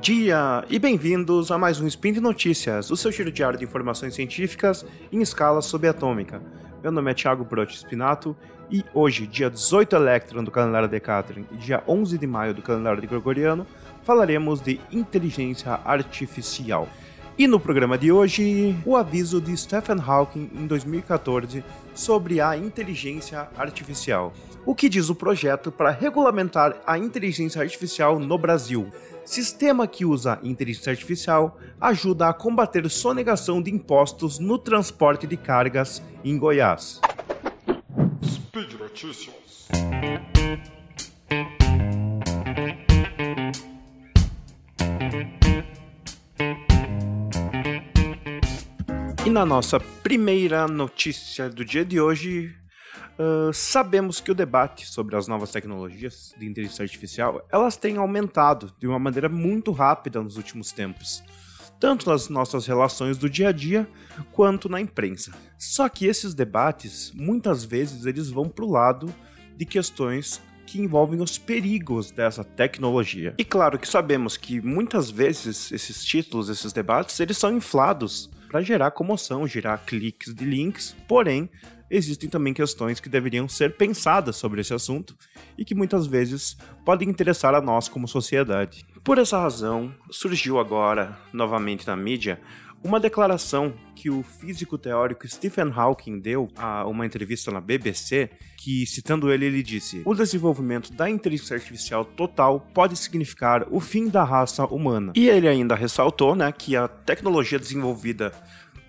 dia e bem-vindos a mais um Spin de Notícias, o seu giro diário de informações científicas em escala subatômica. Meu nome é Thiago Brotti Spinato e hoje, dia 18 Electron do calendário Decatrian e dia 11 de maio do calendário de Gregoriano, falaremos de inteligência artificial. E no programa de hoje, o aviso de Stephen Hawking em 2014 sobre a inteligência artificial. O que diz o projeto para regulamentar a inteligência artificial no Brasil? Sistema que usa inteligência artificial ajuda a combater sonegação de impostos no transporte de cargas em Goiás. Speed Notícias. Na nossa primeira notícia do dia de hoje, uh, sabemos que o debate sobre as novas tecnologias de inteligência artificial elas têm aumentado de uma maneira muito rápida nos últimos tempos, tanto nas nossas relações do dia a dia quanto na imprensa. Só que esses debates muitas vezes eles vão para o lado de questões que envolvem os perigos dessa tecnologia. E claro que sabemos que muitas vezes esses títulos, esses debates, eles são inflados para gerar comoção, gerar cliques de links, porém, existem também questões que deveriam ser pensadas sobre esse assunto e que muitas vezes podem interessar a nós como sociedade. Por essa razão, surgiu agora, novamente na mídia, uma declaração que o físico teórico Stephen Hawking deu a uma entrevista na BBC, que citando ele, ele disse: "O desenvolvimento da inteligência artificial total pode significar o fim da raça humana". E ele ainda ressaltou, né, que a tecnologia desenvolvida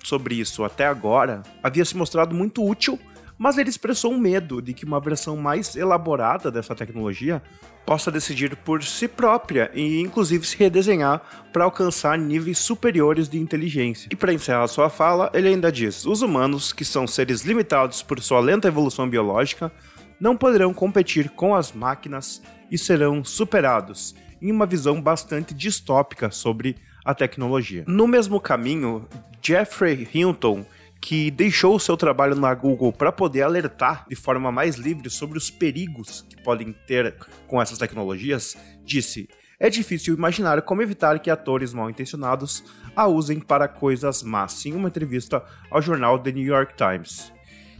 sobre isso até agora havia se mostrado muito útil mas ele expressou um medo de que uma versão mais elaborada dessa tecnologia possa decidir por si própria e inclusive se redesenhar para alcançar níveis superiores de inteligência. E para encerrar sua fala, ele ainda diz: os humanos, que são seres limitados por sua lenta evolução biológica, não poderão competir com as máquinas e serão superados, em uma visão bastante distópica sobre a tecnologia. No mesmo caminho, Jeffrey Hinton que deixou o seu trabalho na Google para poder alertar de forma mais livre sobre os perigos que podem ter com essas tecnologias, disse: É difícil imaginar como evitar que atores mal intencionados a usem para coisas más, em uma entrevista ao jornal The New York Times.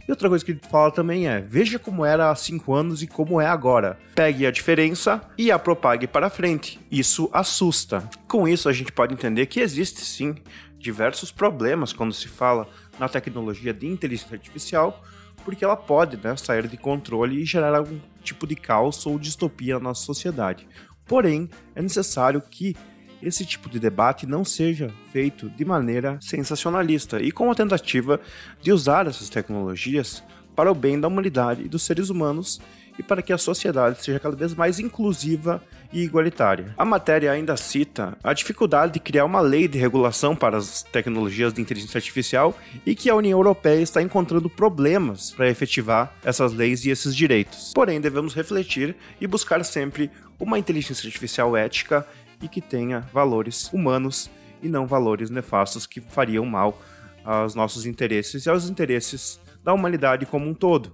E outra coisa que ele fala também é: veja como era há 5 anos e como é agora. Pegue a diferença e a propague para frente. Isso assusta. Com isso, a gente pode entender que existe sim diversos problemas quando se fala na tecnologia de inteligência artificial, porque ela pode né, sair de controle e gerar algum tipo de caos ou distopia na nossa sociedade. Porém, é necessário que esse tipo de debate não seja feito de maneira sensacionalista e com a tentativa de usar essas tecnologias para o bem da humanidade e dos seres humanos e para que a sociedade seja cada vez mais inclusiva e igualitária. A matéria ainda cita a dificuldade de criar uma lei de regulação para as tecnologias de inteligência artificial e que a União Europeia está encontrando problemas para efetivar essas leis e esses direitos. Porém, devemos refletir e buscar sempre uma inteligência artificial ética e que tenha valores humanos e não valores nefastos que fariam mal aos nossos interesses e aos interesses da humanidade como um todo.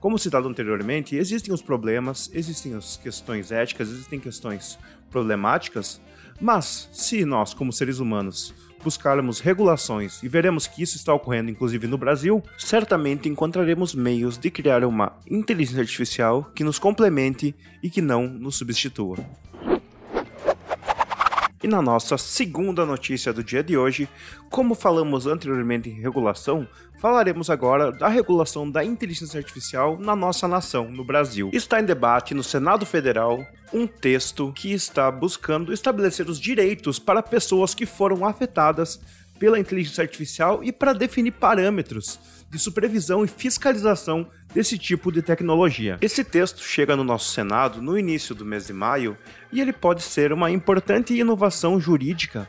Como citado anteriormente, existem os problemas, existem as questões éticas, existem questões problemáticas, mas se nós, como seres humanos, buscarmos regulações e veremos que isso está ocorrendo inclusive no Brasil, certamente encontraremos meios de criar uma inteligência artificial que nos complemente e que não nos substitua. E na nossa segunda notícia do dia de hoje, como falamos anteriormente em regulação, falaremos agora da regulação da inteligência artificial na nossa nação, no Brasil. Está em debate no Senado Federal um texto que está buscando estabelecer os direitos para pessoas que foram afetadas pela inteligência artificial e para definir parâmetros de supervisão e fiscalização desse tipo de tecnologia. Esse texto chega no nosso Senado no início do mês de maio e ele pode ser uma importante inovação jurídica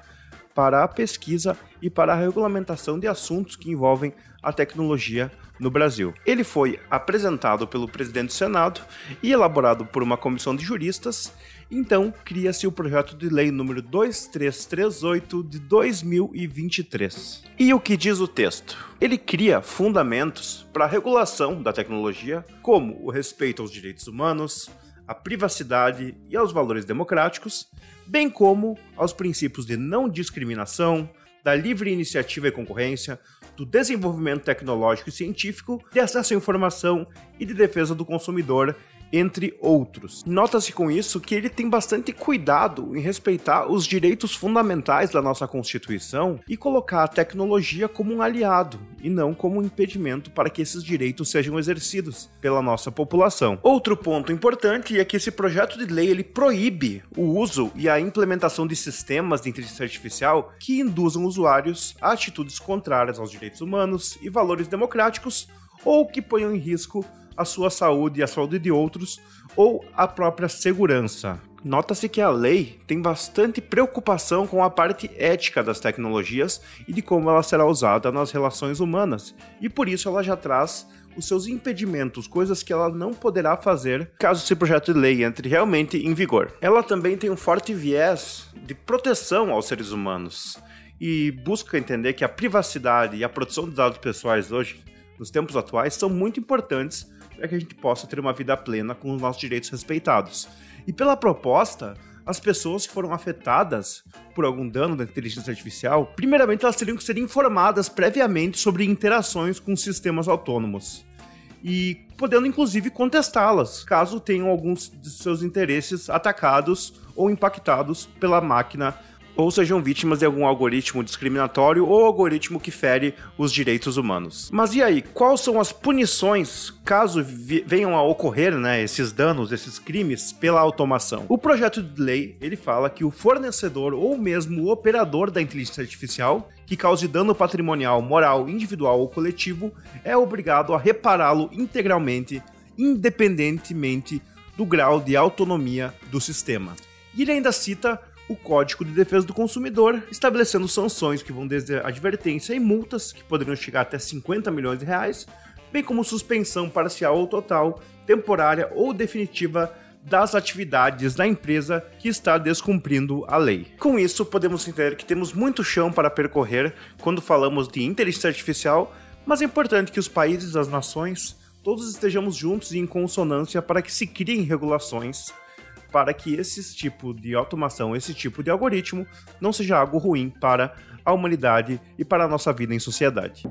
para a pesquisa e para a regulamentação de assuntos que envolvem a tecnologia no Brasil. Ele foi apresentado pelo presidente do Senado e elaborado por uma comissão de juristas. Então, cria-se o projeto de lei número 2338 de 2023. E o que diz o texto? Ele cria fundamentos para a regulação da tecnologia, como o respeito aos direitos humanos, à privacidade e aos valores democráticos, bem como aos princípios de não discriminação, da livre iniciativa e concorrência, do desenvolvimento tecnológico e científico, de acesso à informação e de defesa do consumidor entre outros. Nota-se com isso que ele tem bastante cuidado em respeitar os direitos fundamentais da nossa Constituição e colocar a tecnologia como um aliado e não como um impedimento para que esses direitos sejam exercidos pela nossa população. Outro ponto importante é que esse projeto de lei ele proíbe o uso e a implementação de sistemas de inteligência artificial que induzam usuários a atitudes contrárias aos direitos humanos e valores democráticos ou que ponham em risco a sua saúde e a saúde de outros ou a própria segurança. Nota-se que a lei tem bastante preocupação com a parte ética das tecnologias e de como ela será usada nas relações humanas, e por isso ela já traz os seus impedimentos, coisas que ela não poderá fazer caso esse projeto de lei entre realmente em vigor. Ela também tem um forte viés de proteção aos seres humanos e busca entender que a privacidade e a proteção dos dados pessoais hoje, nos tempos atuais, são muito importantes para que a gente possa ter uma vida plena com os nossos direitos respeitados. E pela proposta, as pessoas que foram afetadas por algum dano da inteligência artificial, primeiramente elas teriam que ser informadas previamente sobre interações com sistemas autônomos. E podendo inclusive contestá-las, caso tenham alguns de seus interesses atacados ou impactados pela máquina ou sejam vítimas de algum algoritmo discriminatório ou algoritmo que fere os direitos humanos. Mas e aí, quais são as punições caso venham a ocorrer, né, esses danos, esses crimes pela automação? O projeto de lei, ele fala que o fornecedor ou mesmo o operador da inteligência artificial que cause dano patrimonial, moral, individual ou coletivo é obrigado a repará-lo integralmente, independentemente do grau de autonomia do sistema. E ele ainda cita o Código de Defesa do Consumidor, estabelecendo sanções que vão desde advertência e multas, que poderiam chegar até 50 milhões de reais, bem como suspensão parcial ou total, temporária ou definitiva das atividades da empresa que está descumprindo a lei. Com isso, podemos entender que temos muito chão para percorrer quando falamos de inteligência artificial, mas é importante que os países as nações todos estejamos juntos e em consonância para que se criem regulações para que esse tipo de automação, esse tipo de algoritmo, não seja algo ruim para a humanidade e para a nossa vida em sociedade.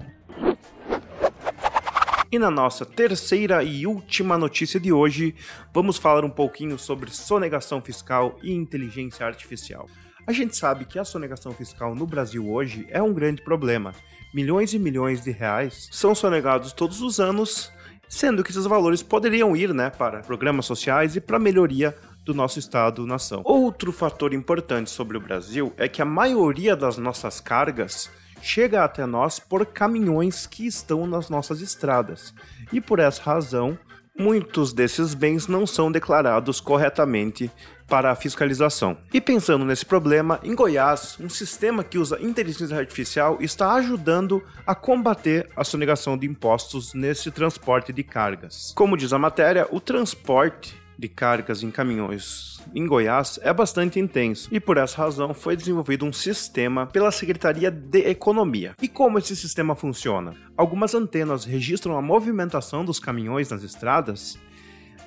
E na nossa terceira e última notícia de hoje, vamos falar um pouquinho sobre sonegação fiscal e inteligência artificial. A gente sabe que a sonegação fiscal no Brasil hoje é um grande problema. Milhões e milhões de reais são sonegados todos os anos, sendo que esses valores poderiam ir né, para programas sociais e para melhoria do nosso Estado-nação. Outro fator importante sobre o Brasil é que a maioria das nossas cargas chega até nós por caminhões que estão nas nossas estradas. E por essa razão, muitos desses bens não são declarados corretamente para a fiscalização. E pensando nesse problema, em Goiás, um sistema que usa inteligência artificial está ajudando a combater a sonegação de impostos nesse transporte de cargas. Como diz a matéria, o transporte de cargas em caminhões em Goiás é bastante intenso e por essa razão foi desenvolvido um sistema pela Secretaria de Economia. E como esse sistema funciona? Algumas antenas registram a movimentação dos caminhões nas estradas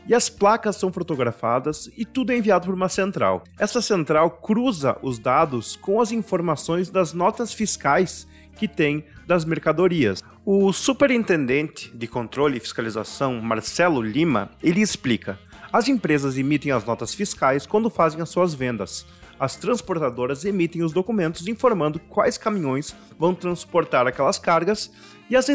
e as placas são fotografadas e tudo é enviado por uma central. Essa central cruza os dados com as informações das notas fiscais que tem das mercadorias. O superintendente de controle e fiscalização, Marcelo Lima, ele explica: as empresas emitem as notas fiscais quando fazem as suas vendas. As transportadoras emitem os documentos informando quais caminhões vão transportar aquelas cargas e as,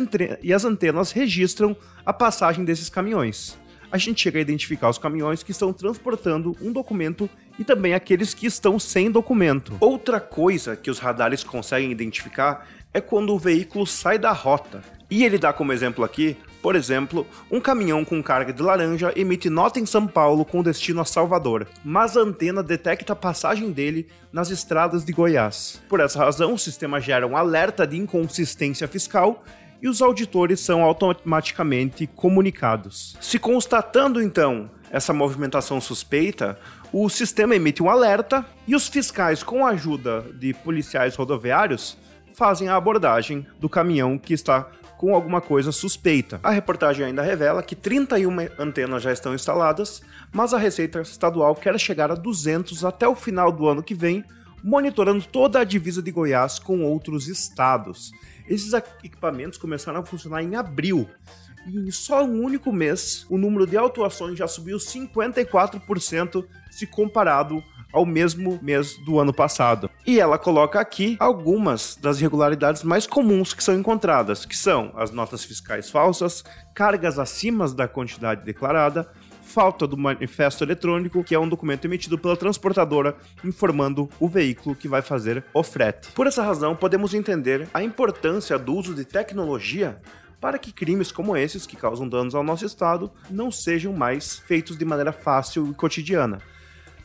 e as antenas registram a passagem desses caminhões. A gente chega a identificar os caminhões que estão transportando um documento e também aqueles que estão sem documento. Outra coisa que os radares conseguem identificar é quando o veículo sai da rota. E ele dá como exemplo aqui por exemplo, um caminhão com carga de laranja emite nota em São Paulo com destino a Salvador, mas a antena detecta a passagem dele nas estradas de Goiás. Por essa razão, o sistema gera um alerta de inconsistência fiscal e os auditores são automaticamente comunicados. Se constatando então essa movimentação suspeita, o sistema emite um alerta e os fiscais, com a ajuda de policiais rodoviários, fazem a abordagem do caminhão que está com alguma coisa suspeita. A reportagem ainda revela que 31 antenas já estão instaladas, mas a Receita Estadual quer chegar a 200 até o final do ano que vem, monitorando toda a divisa de Goiás com outros estados. Esses equipamentos começaram a funcionar em abril. E em só um único mês, o número de autuações já subiu 54% se comparado ao mesmo mês do ano passado. E ela coloca aqui algumas das irregularidades mais comuns que são encontradas, que são as notas fiscais falsas, cargas acima da quantidade declarada, falta do manifesto eletrônico, que é um documento emitido pela transportadora informando o veículo que vai fazer o frete. Por essa razão, podemos entender a importância do uso de tecnologia para que crimes como esses, que causam danos ao nosso estado, não sejam mais feitos de maneira fácil e cotidiana.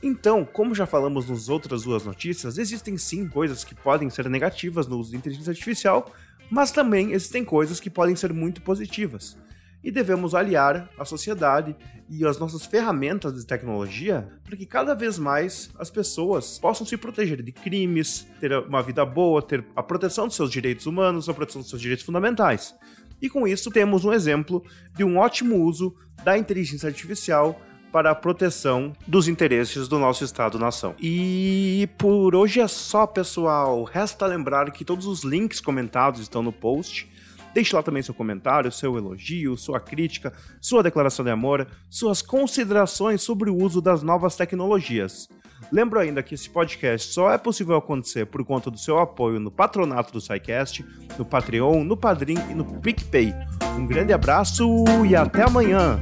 Então, como já falamos nas outras duas notícias, existem sim coisas que podem ser negativas no uso de inteligência artificial, mas também existem coisas que podem ser muito positivas. E devemos aliar a sociedade e as nossas ferramentas de tecnologia para que cada vez mais as pessoas possam se proteger de crimes, ter uma vida boa, ter a proteção dos seus direitos humanos, a proteção dos seus direitos fundamentais. E com isso temos um exemplo de um ótimo uso da inteligência artificial para a proteção dos interesses do nosso Estado-nação. E por hoje é só, pessoal. Resta lembrar que todos os links comentados estão no post. Deixe lá também seu comentário, seu elogio, sua crítica, sua declaração de amor, suas considerações sobre o uso das novas tecnologias. Lembro ainda que esse podcast só é possível acontecer por conta do seu apoio no patronato do SciCast, no Patreon, no Padrim e no PicPay. Um grande abraço e até amanhã!